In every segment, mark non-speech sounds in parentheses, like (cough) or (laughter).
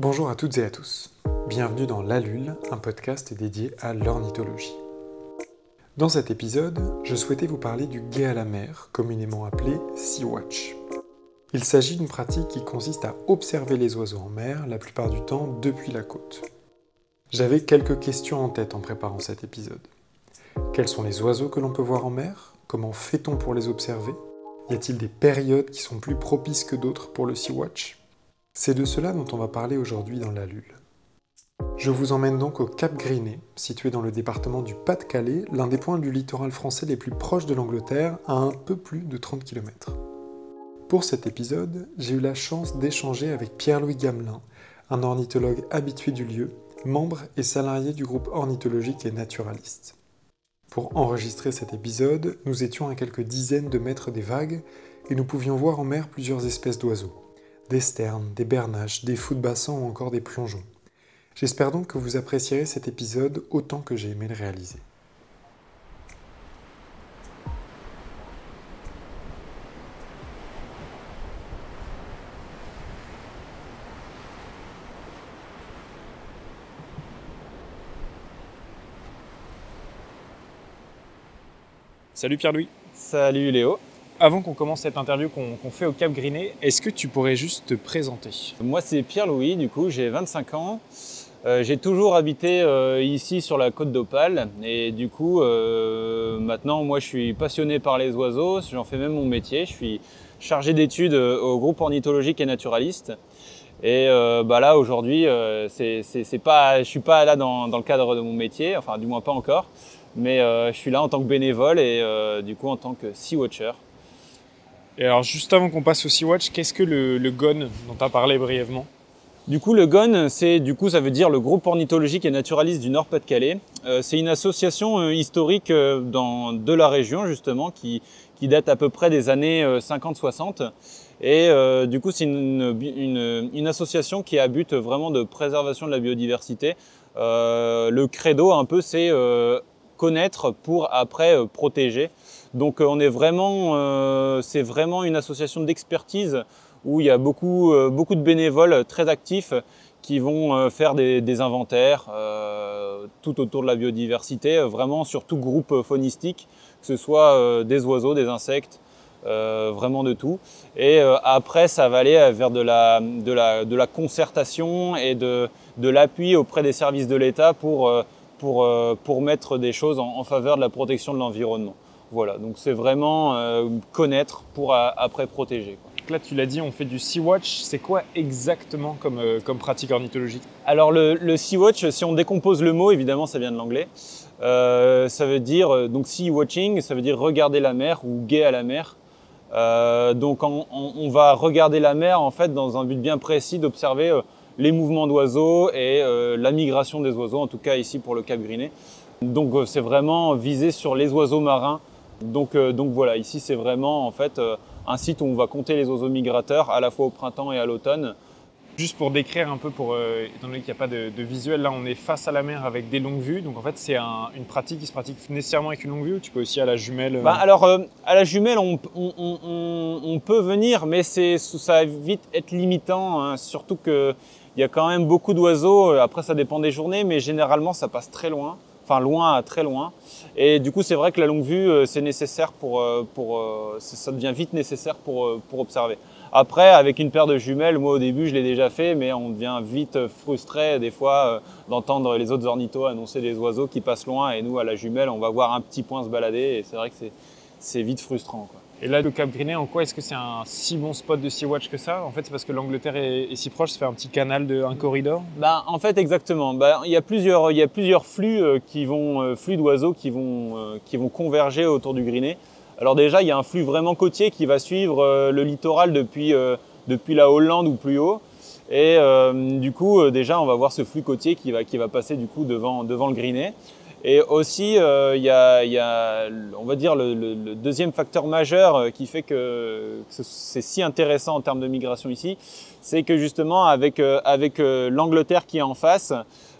Bonjour à toutes et à tous. Bienvenue dans l'Alule, un podcast dédié à l'ornithologie. Dans cet épisode, je souhaitais vous parler du guet à la mer, communément appelé Sea Watch. Il s'agit d'une pratique qui consiste à observer les oiseaux en mer, la plupart du temps depuis la côte. J'avais quelques questions en tête en préparant cet épisode. Quels sont les oiseaux que l'on peut voir en mer? Comment fait-on pour les observer? Y a-t-il des périodes qui sont plus propices que d'autres pour le Sea Watch C'est de cela dont on va parler aujourd'hui dans la Lule. Je vous emmène donc au Cap Griné, situé dans le département du Pas-de-Calais, l'un des points du littoral français les plus proches de l'Angleterre, à un peu plus de 30 km. Pour cet épisode, j'ai eu la chance d'échanger avec Pierre-Louis Gamelin, un ornithologue habitué du lieu, membre et salarié du groupe ornithologique et naturaliste. Pour enregistrer cet épisode, nous étions à quelques dizaines de mètres des vagues et nous pouvions voir en mer plusieurs espèces d'oiseaux. Des sternes, des bernaches, des fous de bassin ou encore des plongeons. J'espère donc que vous apprécierez cet épisode autant que j'ai aimé le réaliser. Salut Pierre-Louis. Salut Léo. Avant qu'on commence cette interview qu'on fait au Cap Griné, est-ce que tu pourrais juste te présenter? Moi c'est Pierre-Louis, du coup j'ai 25 ans. Euh, j'ai toujours habité euh, ici sur la côte d'Opale et du coup euh, maintenant moi je suis passionné par les oiseaux, j'en fais même mon métier, je suis chargé d'études au groupe ornithologique et naturaliste. Et bah là aujourd'hui, c'est pas, je suis pas là dans, dans, le cadre de mon métier, enfin du moins pas encore, mais je suis là en tant que bénévole et du coup en tant que Sea Watcher. Et alors juste avant qu'on passe au Sea Watch, qu'est-ce que le, GON dont tu as parlé brièvement? Du coup, le GON, c'est du coup, ça veut dire le groupe ornithologique et naturaliste du Nord-Pas-de-Calais. Euh, c'est une association euh, historique euh, dans, de la région justement qui, qui, date à peu près des années 50-60. Et du coup, c'est une, une, une, association qui a but vraiment de préservation de la biodiversité. le credo, un peu, c'est connaître pour après protéger. Donc, on est vraiment, c'est vraiment une association d'expertise où il y a beaucoup, euh, de bénévoles très actifs qui vont euh, faire des, inventaires euh, tout autour de la biodiversité, vraiment sur tout groupe faunistique, que ce soit des oiseaux, des insectes, vraiment de tout. Et après, ça va aller vers de la, concertation et de, l'appui auprès des services de l'État pour, mettre des choses en faveur de la protection de l'environnement. Voilà, donc c'est vraiment connaître pour après protéger. Quoi là, tu l'as dit, on fait du Sea Watch. C'est quoi exactement comme, euh, comme pratique ornithologique? Alors, le, le, Sea Watch, si on décompose le mot, évidemment, ça vient de l'anglais. Euh, ça veut dire, euh, donc Sea Watching, ça veut dire regarder la mer ou guet à la mer. Euh, donc, on, on, va regarder la mer, en fait, dans un but bien précis d'observer euh, les mouvements d'oiseaux et la migration des oiseaux, en tout cas ici pour le Cap Griné. Donc, c'est vraiment visé sur les oiseaux marins. Donc, donc voilà, ici, c'est vraiment, en fait, un site où on va compter les oiseaux migrateurs à la fois au printemps et à l'automne. Juste pour décrire un peu, pour, euh, étant donné qu'il n'y a pas de, visuel, là on est face à la mer avec des longues vues. Donc en fait c'est une pratique qui se pratique nécessairement avec une longue vue ou tu peux aussi à la jumelle euh bah, Alors euh, à la jumelle on, on, peut venir mais ça va vite être limitant. Hein. surtout qu'il y a quand même beaucoup d'oiseaux. Après ça dépend des journées mais généralement ça passe très loin enfin loin très loin. Et du coup, c'est vrai que la longue vue, euh, c'est nécessaire pour, euh, pour euh, ça devient vite nécessaire pour, pour observer. Après, avec une paire de jumelles, moi au début, je l'ai déjà fait, mais on devient vite frustré des fois d'entendre les autres ornithos annoncer des oiseaux qui passent loin, et nous à la jumelle, on va voir un petit point se balader, et c'est vrai que c'est vite frustrant. Quoi. Et là, le Cap Griné, en quoi est-ce que c'est un si bon spot de Sea Watch que ça? En fait, c'est parce que l'Angleterre est, si proche, ça fait un petit canal, un corridor? Bah, En fait, exactement. Bah, il, y a plusieurs, y a plusieurs flux, euh, qui vont, euh, flux d'oiseaux qui vont, euh, qui vont converger autour du Griné. Alors déjà, il y a un flux vraiment côtier qui va suivre le littoral depuis, depuis la Hollande ou plus haut. Et du coup, déjà, on va voir ce flux côtier qui va, qui va passer du coup devant, devant le Griné. Et aussi, euh, il y, a, on va dire, le, deuxième facteur majeur euh, qui fait que, c'est si intéressant en termes de migration ici, c'est que justement, avec, euh, avec l'Angleterre qui est en face,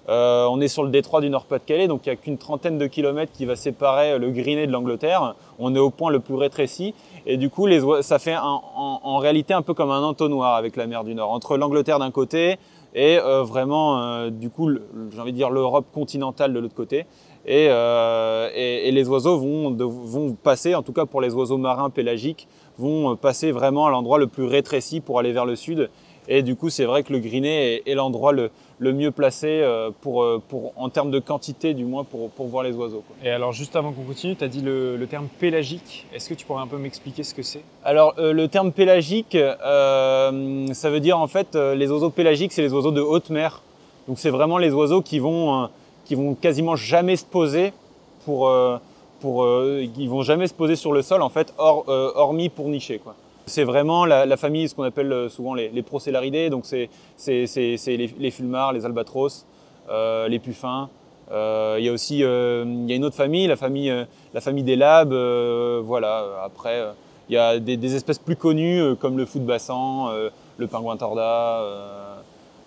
on est sur le détroit du Nord-Pas-de-Calais, donc il n'y a qu'une trentaine de kilomètres qui va séparer le Griné de l'Angleterre. On est au point le plus rétréci. Et du coup, ça fait en, réalité un peu comme un entonnoir avec la mer du Nord, entre l'Angleterre d'un côté et vraiment, du coup, j'ai envie de dire l'Europe continentale de l'autre côté. Et, et, les oiseaux vont, vont passer, en tout cas pour les oiseaux marins pélagiques, vont passer vraiment à l'endroit le plus rétréci pour aller vers le sud. Et du coup, c'est vrai que le Griné est, l'endroit le, mieux placé euh, pour, euh, pour, en termes de quantité, du moins, pour, pour voir les oiseaux. Et alors, juste avant qu'on continue, tu as dit le, terme pélagique. Est-ce que tu pourrais un peu m'expliquer ce que c'est? Alors, euh, le terme pélagique, ça veut dire en fait, les oiseaux pélagiques, c'est les oiseaux de haute mer. Donc, c'est vraiment les oiseaux qui vont, qui vont quasiment jamais se poser pour. pour ils vont jamais se poser sur le sol, en fait, hormis pour nicher. Quoi. C'est vraiment la, famille, ce qu'on appelle euh, souvent les, les procélaridés, donc c'est les, les, fulmars, les albatros, euh, les puffins. Euh, il y a aussi il y a une autre famille, la famille, la famille des labes. voilà. Après, il y a des, des, espèces plus connues comme le fou de bassan, le pingouin torda.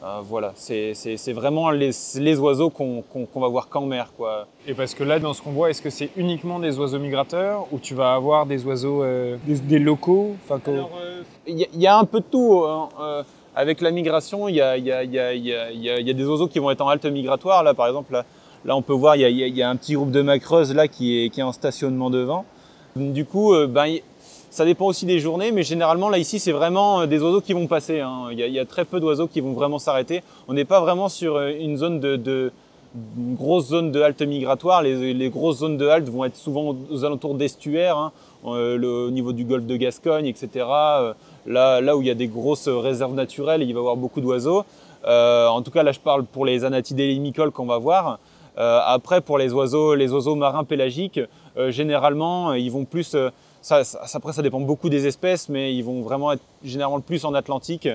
Euh, voilà, c'est vraiment les, oiseaux qu'on va voir qu'en mer. Quoi. Et parce que là, dans ce qu'on voit, est-ce que c'est uniquement des oiseaux migrateurs ou tu vas avoir des oiseaux, euh, des, locaux Il y, a un peu de tout. Hein. avec la migration, il y a, des oiseaux qui vont être en halte migratoire. Là, par exemple, là, on peut voir, il y, a, un petit groupe de macreuses là qui est, qui est en stationnement devant. Du coup, ben, ça dépend aussi des journées, mais généralement là ici c'est vraiment euh, des oiseaux qui vont passer. Hein. Il, y a, très peu d'oiseaux qui vont vraiment s'arrêter. On n'est pas vraiment sur euh, une zone de, grosse zone de halte migratoire. Les, grosses zones de halte vont être souvent aux alentours d'estuaires, hein. euh, au niveau du golfe de Gascogne, etc. là, là où il y a des grosses réserves naturelles, il va y avoir beaucoup d'oiseaux. en tout cas, là je parle pour les anatidés limicoles qu'on va voir. après, pour les oiseaux, les oiseaux marins pélagiques, généralement, ils vont plus ça, après, ça dépend beaucoup des espèces, mais ils vont vraiment être généralement plus en Atlantique.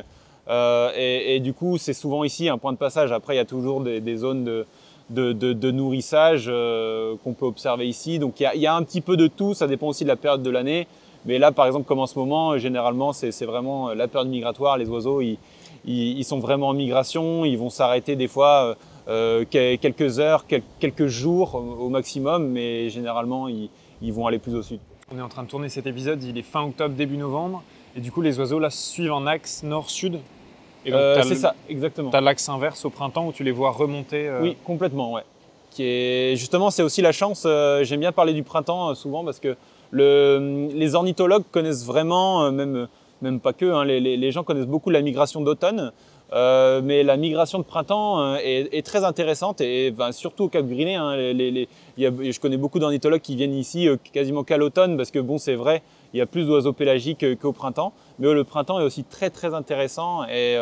Euh, et, du coup, c'est souvent ici un point de passage. Après, il y a toujours des, zones de, nourrissage euh, qu'on peut observer ici. Donc, il y, a, un petit peu de tout. Ça dépend aussi de la période de l'année. Mais là, par exemple, comme en ce moment, généralement, c'est vraiment la période migratoire. Les oiseaux, ils, sont vraiment en migration. Ils vont s'arrêter des fois euh, quelques heures, quelques jours au maximum. Mais généralement, ils, ils vont aller plus au sud. On est en train de tourner cet épisode, il est fin octobre, début novembre. Et du coup, les oiseaux là suivent en axe nord-sud. Euh, c'est ça, exactement. Tu as l'axe inverse au printemps où tu les vois remonter. Euh, oui, complètement, ouais. Qui est... Justement, c'est aussi la chance. J'aime bien parler du printemps souvent parce que le... les ornithologues connaissent vraiment, même, même pas que, hein, les, les, gens connaissent beaucoup la migration d'automne. Euh, mais la migration de printemps euh, est, très intéressante et surtout au Cap Griné. Hein, je connais beaucoup d'ornithologues qui viennent ici euh, quasiment qu'à l'automne parce que bon, c'est vrai, il y a plus d'oiseaux pélagiques qu'au printemps. Mais le printemps est aussi très très intéressant et,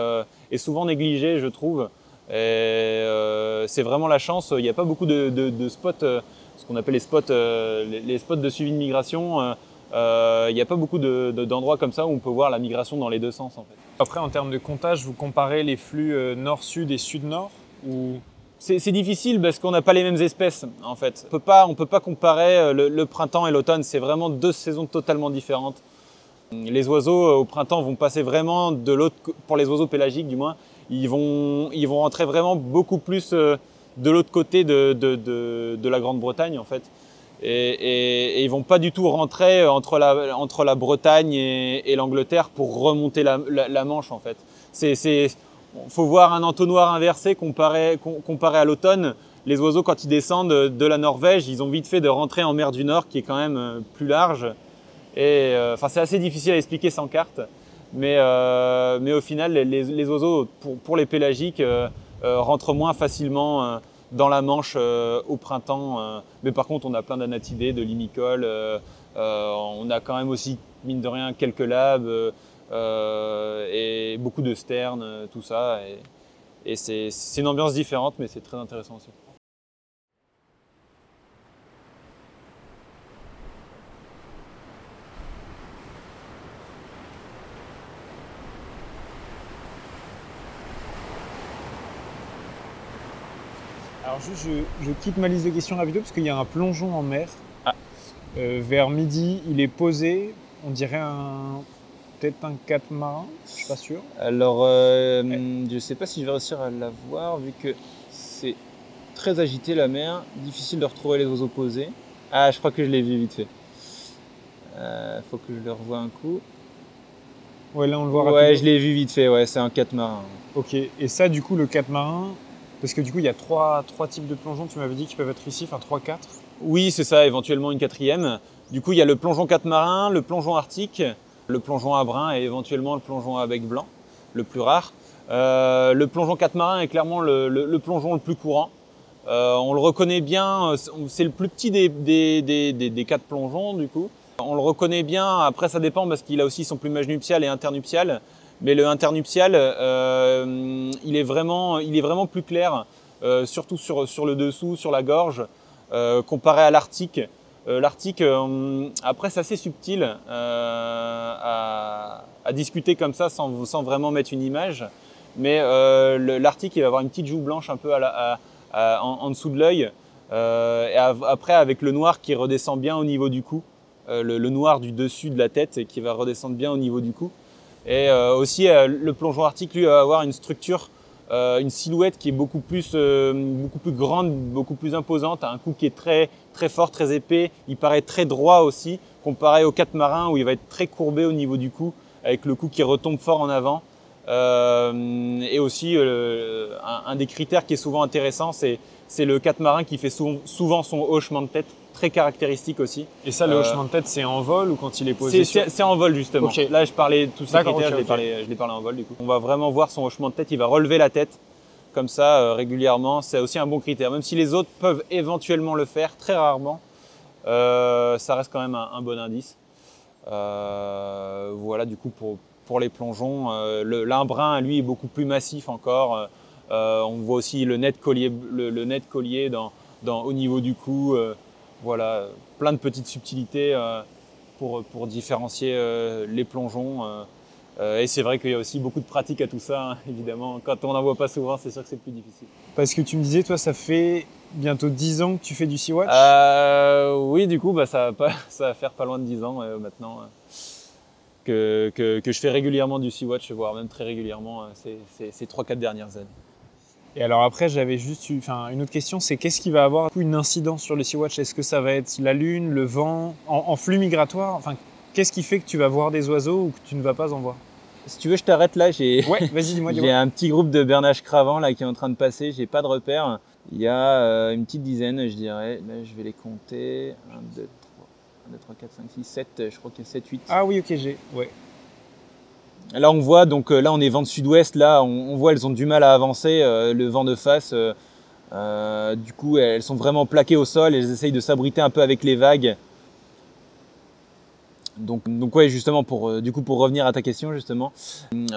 souvent négligé, je trouve. c'est vraiment la chance. Il n'y a pas beaucoup de, spots, ce qu'on appelle les spots, les, spots de suivi de migration. Il n'y a pas beaucoup d'endroits comme ça où on peut voir la migration dans les deux sens en fait. Après, en termes de comptage, vous comparez les flux euh, nord-sud et sud-nord ou... C'est difficile parce qu'on n'a pas les mêmes espèces en fait. On peut pas, peut pas comparer euh, le, printemps et l'automne. C'est vraiment deux saisons totalement différentes. Les oiseaux euh, au printemps vont passer vraiment de l'autre, pour les oiseaux pélagiques du moins, ils vont, ils vont rentrer vraiment beaucoup plus de l'autre côté de, de, de la Grande-Bretagne en fait et, et, et, ils vont pas du tout rentrer entre la, entre la Bretagne et, et l'Angleterre pour remonter la, Manche en fait. C'est, faut voir un entonnoir inversé comparé, à l'automne. Les oiseaux quand ils descendent de la Norvège, ils ont vite fait de rentrer en mer du Nord qui est quand même euh, plus large. Et euh, c'est assez difficile à expliquer sans carte, mais, euh, au final les, oiseaux pour, les pélagiques euh, rentrent moins facilement dans la Manche euh, au printemps. Euh. mais par contre, on a plein d'anatidés, de limicoles. Euh, on a quand même aussi, mine de rien, quelques labs et beaucoup de sternes, tout ça. Et, et c'est une ambiance différente, mais c'est très intéressant aussi. Alors juste, je, quitte ma liste de questions rapido parce qu'il y a un plongeon en mer. Ah. Euh, vers midi, il est posé. On dirait un peut-être un catamaran, je suis pas sûr. Alors, euh, je ne sais pas si je vais réussir à la voir vu que c'est très agité la mer, difficile de retrouver les oiseaux posés. Ah, je crois que je l'ai vu vite fait. Euh, faut que je le revoie un coup. Ouais, là on le voit Ouais, rapidement. je l'ai vu vite fait, ouais, c'est un catamaran. Ok, et ça du coup le catamaran, parce que du coup il y a trois, types de plongeons, tu m'avais dit qui peuvent être ici, enfin 3-4. Oui, c'est ça, éventuellement une quatrième. Du coup, il y a le plongeon catamaran, le plongeon arctique, le plongeon à brun et éventuellement le plongeon à bec blanc, le plus rare. Euh, le plongeon catamaran est clairement le, plongeon le plus courant. Euh, on le reconnaît bien, euh, c'est le plus petit des- des quatre plongeons du coup. On le reconnaît bien, après ça dépend parce qu'il a aussi son plumage nuptial et internuptial. Mais le internuptial, euh, il, est vraiment, il est vraiment plus clair, euh, surtout sur, sur le dessous, sur la gorge, euh, comparé à l'arctique. L'arctique, après c'est assez subtil à, discuter comme ça sans, sans vraiment mettre une image. Mais l'arctique, il va avoir une petite joue blanche un peu à en, dessous de l'œil. Et après, avec le noir qui redescend bien au niveau du cou, le, le noir du dessus de la tête et qui va redescendre bien au niveau du cou. Et euh, aussi, euh, le plongeon arctique, lui, va avoir une structure, euh, une silhouette qui est beaucoup plus, beaucoup plus grande, beaucoup plus imposante, un cou qui est très, très fort, très épais. Il paraît très droit aussi, comparé au catamaran où il va être très courbé au niveau du cou, avec le cou qui retombe fort en avant. Et aussi, un, des critères qui est souvent intéressant, c'est le catamaran qui fait souvent son hochement de tête, très caractéristique aussi. Et ça le Euh, hochement de tête c'est en vol ou quand il est posé C'est sur... en vol justement. Là, je parlais tous ces critères, je l'ai ok. parlé, je en vol du coup. On va vraiment voir son hochement de tête, il va relever la tête comme ça euh, régulièrement. C'est aussi un bon critère, même si les autres peuvent éventuellement le faire, très rarement. euh, ça reste quand même un, un bon indice. Euh, voilà, du coup pour pour les plongeons, le l'imbrun lui est beaucoup plus massif encore. On voit aussi le net collier, le, le net collier dans, dans, au niveau du cou. Voilà, plein de petites subtilités euh, pour, pour différencier euh, les plongeons. euh, et c'est vrai qu'il y a aussi beaucoup de pratique à tout ça, hein, (laughs) évidemment. Quand on n'en voit pas souvent, c'est sûr que c'est plus difficile. Parce que tu me disais toi ça fait bientôt 10 ans que tu fais du Sea-Watch? Euh, oui, du coup, bah, ça, va pas, (laughs) ça va faire pas loin de 10 ans euh, maintenant euh, que, que, que je fais régulièrement du Sea-Watch, voire même très régulièrement ces, ces, ces 3-4 dernières années. Et alors après, j'avais juste eu, enfin, une autre question, c'est qu'est-ce qui va avoir une incidence sur le Sea-Watch? Est-ce que ça va être la lune, le vent, en, en flux migratoire Enfin, qu'est-ce qui fait que tu vas voir des oiseaux ou que tu ne vas pas en voir? Si tu veux, je t'arrête là. J'ai Ouais, vas-y, dis-moi, (laughs) j'ai dis-moi. un petit groupe de bernaches cravants là qui est en train de passer. J'ai pas de repère. Il y a euh, une petite dizaine, je dirais. Là, je vais les compter. 1, 2, 3, 1, 2, 3, 4, 5, 6, 7. Je crois qu'il y a 7, 8. Ah oui, ok, j'ai. Ouais. Là, on voit, donc euh, là, on est vent de sud-ouest. Là, on, voit, elles ont du mal à avancer. euh, le vent de face, euh, du coup, elles sont vraiment plaquées au sol. Elles essayent de s'abriter un peu avec les vagues. Donc, donc ouais, justement, pour, du coup, pour revenir à ta question, justement,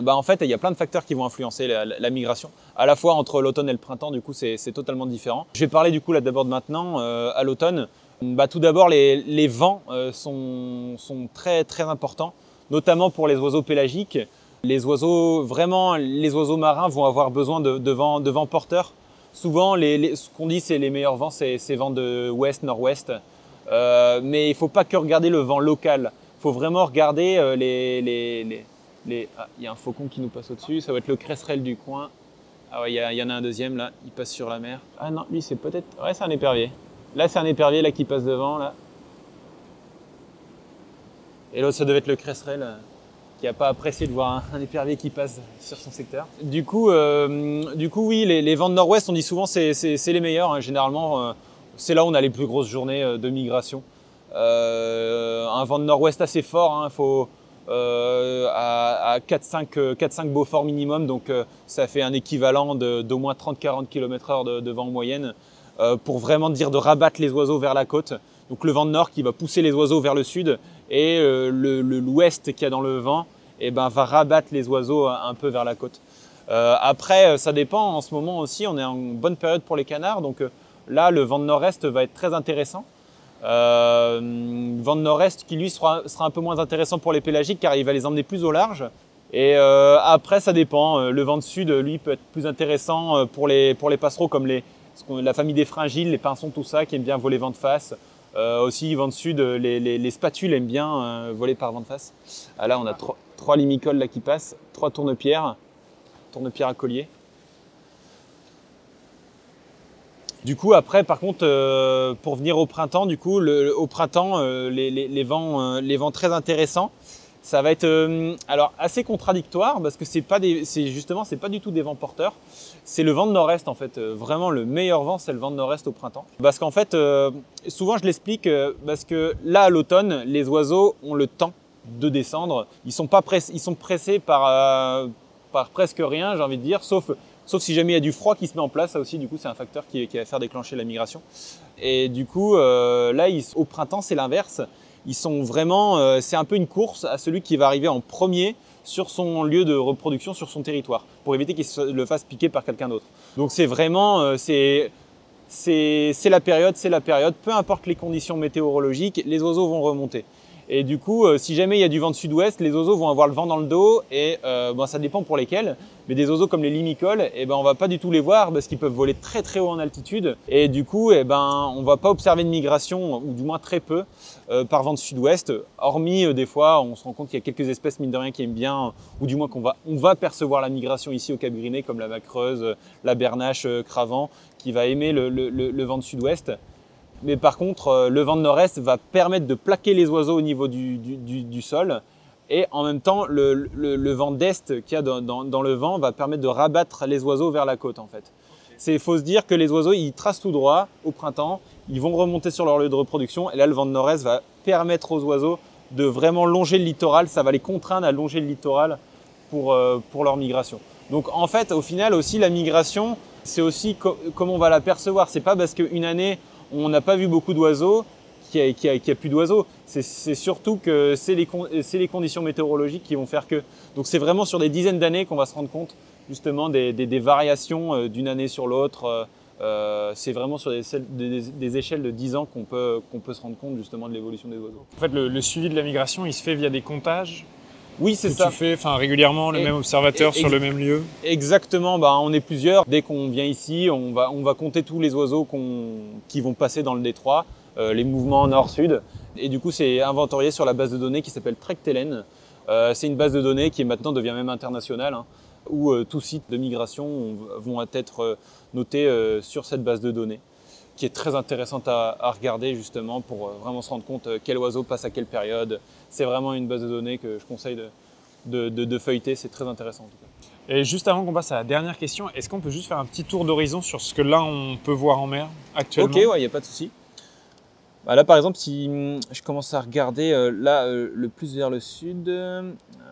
bah, en fait, il y a plein de facteurs qui vont influencer la, migration. À la fois entre l'automne et le printemps, du coup, c'est totalement différent. Je vais parler du coup là d'abord maintenant, à l'automne. Bah, tout d'abord, les, vents sont, sont très très importants, notamment pour les oiseaux pélagiques. Les oiseaux, vraiment, les oiseaux marins vont avoir besoin de, vents, de vents porteurs. Souvent, ce qu'on dit, c'est les meilleurs vents, c'est c'est vents de ouest, nord-ouest. Euh, mais il faut pas que regarder le vent local. Il faut vraiment regarder euh, les, Ah, il y a un faucon qui nous passe au-dessus. Ça va être le cresserelle du coin. Ah ouais, il y, en a un deuxième là. Il passe sur la mer. Ah non, lui c'est peut-être. Ouais, c'est un épervier. Là, c'est un épervier là qui passe devant. Et l'autre, ça devait être le cresserelle euh, qui n'a pas apprécié de voir un, un épervier qui passe sur son secteur. Du coup, euh, du coup oui, les, vents de nord-ouest, on dit souvent c'est les meilleurs. hein. Généralement, euh, c'est là où on a les plus grosses journées de migration. Un vent de nord-ouest assez fort, il faut euh, à, à 4-5 euh, 4-5 Beaufort minimum, donc ça fait un équivalent d'au moins 30-40 km/h de, de vent en moyenne, pour vraiment dire de rabattre les oiseaux vers la côte. Donc le vent de nord qui va pousser les oiseaux vers le sud et euh, le- l'ouest qu'il y a dans le vent eh ben, va rabattre les oiseaux un, peu vers la côte. Euh, après, euh, ça dépend. En ce moment aussi, on est en bonne période pour les canards. Donc là, le vent de nord-est va être très intéressant. Vent de nord-est qui lui sera, un peu moins intéressant pour les pélagiques car il va les emmener plus au large. Et après, ça dépend. Le vent de sud, lui, peut être plus intéressant pour les, passereaux comme les, la famille des fringiles, les pinsons, tout ça, qui aiment bien voler vent de face. Euh, aussi, vent de sud, euh, les, les, les spatules aiment bien euh, voler par vent de face. Ah, là, on a trois, trois limicoles là, qui passent, trois tournepierres, tournepierres à collier. Du coup, après, par contre, euh, pour venir au printemps, du coup, le, au printemps, euh, les, les, les, vents, euh, les vents très intéressants, ça va être alors assez contradictoire parce que c'est pas des, c'est justement, c'est pas du tout des vents porteurs. C'est le vent de nord-est en fait. vraiment, le meilleur vent, c'est le vent de nord-est au printemps. Parce qu'en fait, souvent, je l'explique parce que là, à l'automne, les oiseaux ont le temps de descendre. Ils sont pas pressés, ils sont pressés par par presque rien, j'ai envie de dire, sauf Sauf si jamais il y a du froid qui se met en place, ça aussi, du coup, c'est un facteur qui, va faire déclencher la migration. Et du coup, euh, là, au printemps, c'est l'inverse. Ils sont vraiment, euh, c'est un peu une course à celui qui va arriver en premier sur son lieu de reproduction, sur son territoire, pour éviter qu'il le fasse piquer par quelqu'un d'autre. Donc c'est vraiment, euh, la période, c'est la période. Peu importe les conditions météorologiques, les oiseaux vont remonter. Et du coup, euh, si jamais il y a du vent de sud-ouest, les oiseaux vont avoir le vent dans le dos et euh, bon, ça dépend pour lesquels. Mais des oiseaux comme les limicoles, eh ben, on va pas du tout les voir parce qu'ils peuvent voler très très haut en altitude. Et du coup, eh ben, on va pas observer de migration, ou du moins très peu, euh, par vent de sud-ouest. Hormis des fois, on se rend compte qu'il y a quelques espèces mine de rien qui aiment bien, ou du moins qu'on va, on va percevoir la migration ici au Caburiné, comme la macreuse, la bernache, cravant, qui va aimer le, le, le vent de sud-ouest. Mais par contre, euh, le vent de nord-est va permettre de plaquer les oiseaux au niveau du, sol. Et en même temps, le, vent d'est qu'il y a dans, le vent va permettre de rabattre les oiseaux vers la côte en fait. Il faut se dire que les oiseaux, ils tracent tout droit au printemps, ils vont remonter sur leur lieu de reproduction, et là, le vent de nord-est va permettre aux oiseaux de vraiment longer le littoral, ça va les contraindre à longer le littoral pour, euh, pour leur migration. Donc en fait, au final aussi, la migration, c'est aussi comment on va la percevoir. C'est pas parce qu'une année, on n'a pas vu beaucoup d'oiseaux qu'il n'y a, plus d'oiseaux. C'est surtout que c'est les, conditions météorologiques qui vont faire que. Donc c'est vraiment sur des dizaines d'années qu'on va se rendre compte justement des, variations euh, d'une année sur l'autre. Euh, euh, c'est vraiment sur des, échelles de 10 ans qu'on peut, se rendre compte justement de l'évolution des oiseaux. En fait, le, suivi de la migration, il se fait via des comptages oui, c'est ça. Tu fais enfin, régulièrement le même observateur sur le même lieu Exactement, bah, on est plusieurs. Dès qu'on vient ici, on va, on va compter tous les oiseaux qui vont passer dans le détroit, euh, les mouvements nord-sud. Et du coup, c'est inventorié sur la base de données qui s'appelle Trectelen. Euh, c'est une base de données qui maintenant devient même internationale, hein, où euh, tous sites de migration vont être notés sur cette base de données qui est très intéressante à, regarder justement pour euh, vraiment se rendre compte euh, quel oiseau passe à quelle période. C'est vraiment une base de données que je conseille de, de, feuilleter, c'est très intéressant en tout cas. Et juste avant qu'on passe à la dernière question, est-ce qu'on peut juste faire un petit tour d'horizon sur ce que là on peut voir en mer actuellement? Ok, ouais, il n'y a pas de souci. Bah là par exemple, si hum, je commence à regarder euh, là le plus vers le sud,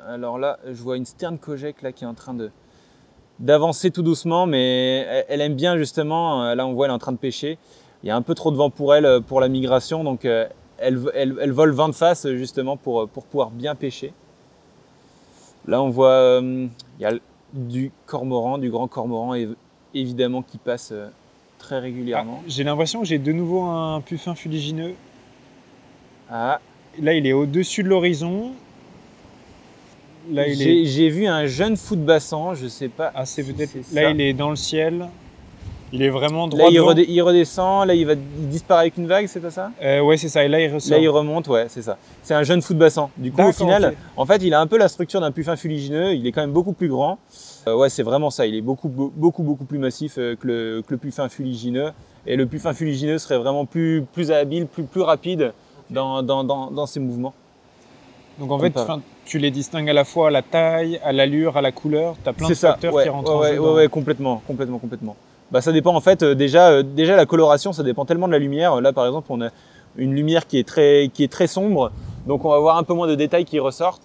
alors là je vois une sterne Kojek là qui est en train de, d'avancer tout doucement, mais elle, aime bien justement. Euh, là, on voit, elle est en train de pêcher. Il y a un peu trop de vent pour elle euh, pour la migration, donc euh, elle, elle, vole vent de face justement pour, pour pouvoir bien pêcher. Là, on voit, il y a du cormoran, du grand cormoran évidemment qui passe très régulièrement. Ah, j'ai l'impression que j'ai de nouveau un puffin fuligineux. Ah. Là, il est au-dessus de l'horizon. J'ai vu un jeune foot bassin, je sais pas. Ah, c'est peut-être. Là, il est dans le ciel. Il est vraiment droit. Là, il, redescend, là, il va disparaître avec une vague, c'est pas ça? Euh, Ouais, c'est ça. Et là, il ressort. Là, il remonte, ouais, c'est ça. C'est un jeune bassin. Du coup, au final, en fait, il a un peu la structure d'un puffin fuligineux. Il est quand même beaucoup plus grand. Euh, ouais, c'est vraiment ça. Il est beaucoup, beaucoup, beaucoup plus massif euh, que le, que le puffin fuligineux. Et le puffin fuligineux serait vraiment plus, plus habile, plus, plus rapide dans, dans, dans, dans ses mouvements. Donc en fait, tu les distingues à la fois à la taille, à l'allure, à la couleur. Tu as plein de facteurs qui rentrent en jeu. Ouais, ouais, complètement, complètement, complètement. Bah, ça dépend en fait euh, déjà, euh, déjà la coloration, ça dépend tellement de la lumière. Là, par exemple, on a une lumière qui est très, qui est très sombre, donc on va voir un peu moins de détails qui ressortent.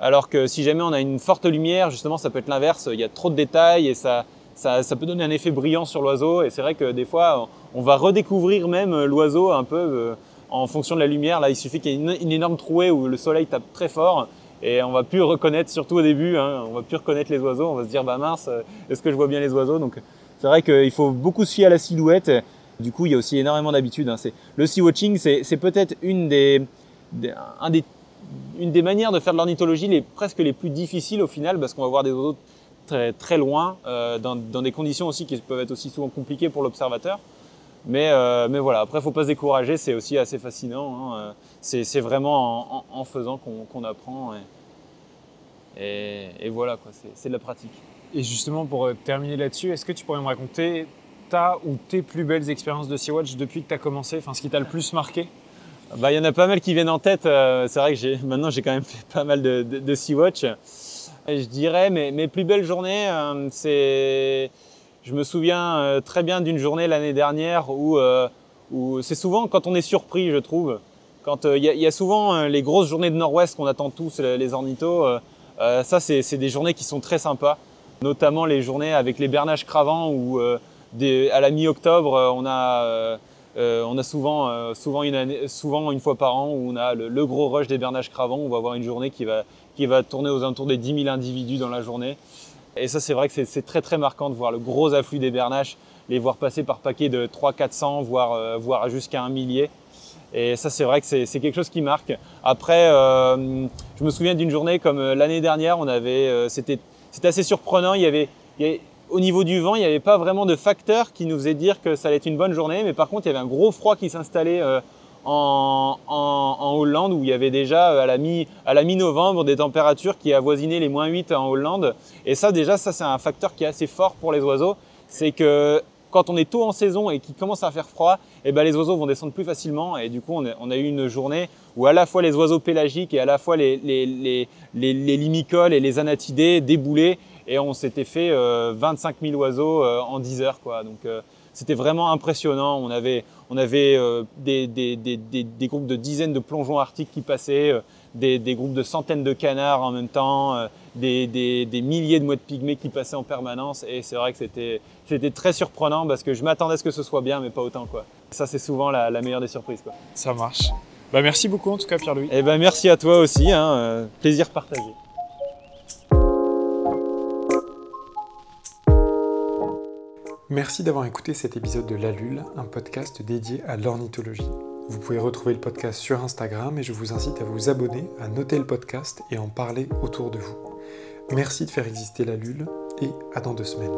Alors que si jamais on a une forte lumière, justement, ça peut être l'inverse. Il y a trop de détails et ça, ça, ça peut donner un effet brillant sur l'oiseau. Et c'est vrai que des fois, on va redécouvrir même l'oiseau un peu. En fonction de la lumière. Là, il suffit qu'il y ait une, énorme trouée où le soleil tape très fort et on va plus reconnaître, surtout au début, hein, on va plus reconnaître les oiseaux. On va se dire, bah mince, euh, est-ce que je vois bien les oiseaux? Donc, c'est vrai qu'il faut beaucoup se fier à la silhouette. Du coup, il y a aussi énormément d'habitude. Hein. Le sea watching, c'est peut-être une des, manières de faire de l'ornithologie les presque les plus difficiles au final, parce qu'on va voir des oiseaux très, très loin, euh, dans, dans, des conditions aussi qui peuvent être aussi souvent compliquées pour l'observateur. Mais, euh, mais voilà, après, il ne faut pas se décourager, c'est aussi assez fascinant. Hein. C'est vraiment en, faisant qu'on apprend. Et, et, voilà, c'est de la pratique. Et justement, pour euh, terminer là-dessus, est-ce que tu pourrais me raconter ta ou tes plus belles expériences de Sea-Watch depuis que tu as commencé Enfin, ce qui t'a le plus marqué? Bah, Il y en a pas mal qui viennent en tête. Euh, c'est vrai que (laughs) maintenant j'ai quand même fait pas mal de, de, Sea-Watch. je dirais mes, mes, plus belles journées, euh, c'est. Je me souviens euh, très bien d'une journée l'année dernière où, où c'est souvent quand on est surpris, je trouve. Quand il y, y, a souvent les grosses journées de Nord-Ouest qu'on attend tous, les ornithos. ça, c'est des journées qui sont très sympas, notamment les journées avec les bernages cravants où à la mi-octobre, euh, on a, euh, euh, on a souvent, souvent, une année, souvent une fois par an où on a le, gros rush des bernages cravants. On va avoir une journée qui va, qui va tourner aux alentours des 10 000 individus dans la journée. Et ça, c'est vrai que c'est très très marquant de voir le gros afflux des bernaches, les voir passer par paquets de 300-400, voire, voire jusqu'à un millier. Et ça, c'est vrai que c'est quelque chose qui marque. Après, je me souviens d'une journée comme l'année dernière, on avait, c'était assez surprenant. Il y avait au niveau du vent, il n'y avait pas vraiment de facteur qui nous faisait dire que ça allait être une bonne journée, mais par contre, il y avait un gros froid qui s'installait en, Hollande, où il y avait déjà euh, à la mi-novembre des températures qui avoisinaient les moins 8 en Hollande. Et ça, déjà, ça c'est un facteur qui est assez fort pour les oiseaux, c'est que quand on est tôt en saison et qu'il commence à faire froid, eh ben, les oiseaux vont descendre plus facilement. Et du coup, on a, eu une journée où à la fois les oiseaux pélagiques et à la fois les, les, les, les limicoles et les anatidés déboulaient et on s'était fait 25 euh, 000 oiseaux euh, en 10 heures. Quoi. Donc euh, c'était vraiment impressionnant. On avait, on avait des, des, des, des, groupes de dizaines de plongeons arctiques qui passaient, des, groupes de centaines de canards en même temps, des, milliers de mouettes pygmées qui passaient en permanence. Et c'est vrai que c'était, c'était très surprenant parce que je m'attendais à ce que ce soit bien, mais pas autant. Quoi. Ça, c'est souvent la, meilleure des surprises. Quoi. Ça marche. Bah, merci beaucoup en tout cas, Pierre-Louis. Et eh ben, merci à toi aussi. Hein, plaisir partagé. Merci d'avoir écouté cet épisode de La Lule, un podcast dédié à l'ornithologie. Vous pouvez retrouver le podcast sur Instagram et je vous incite à vous abonner, à noter le podcast et en parler autour de vous. Merci de faire exister La Lule et à dans deux semaines.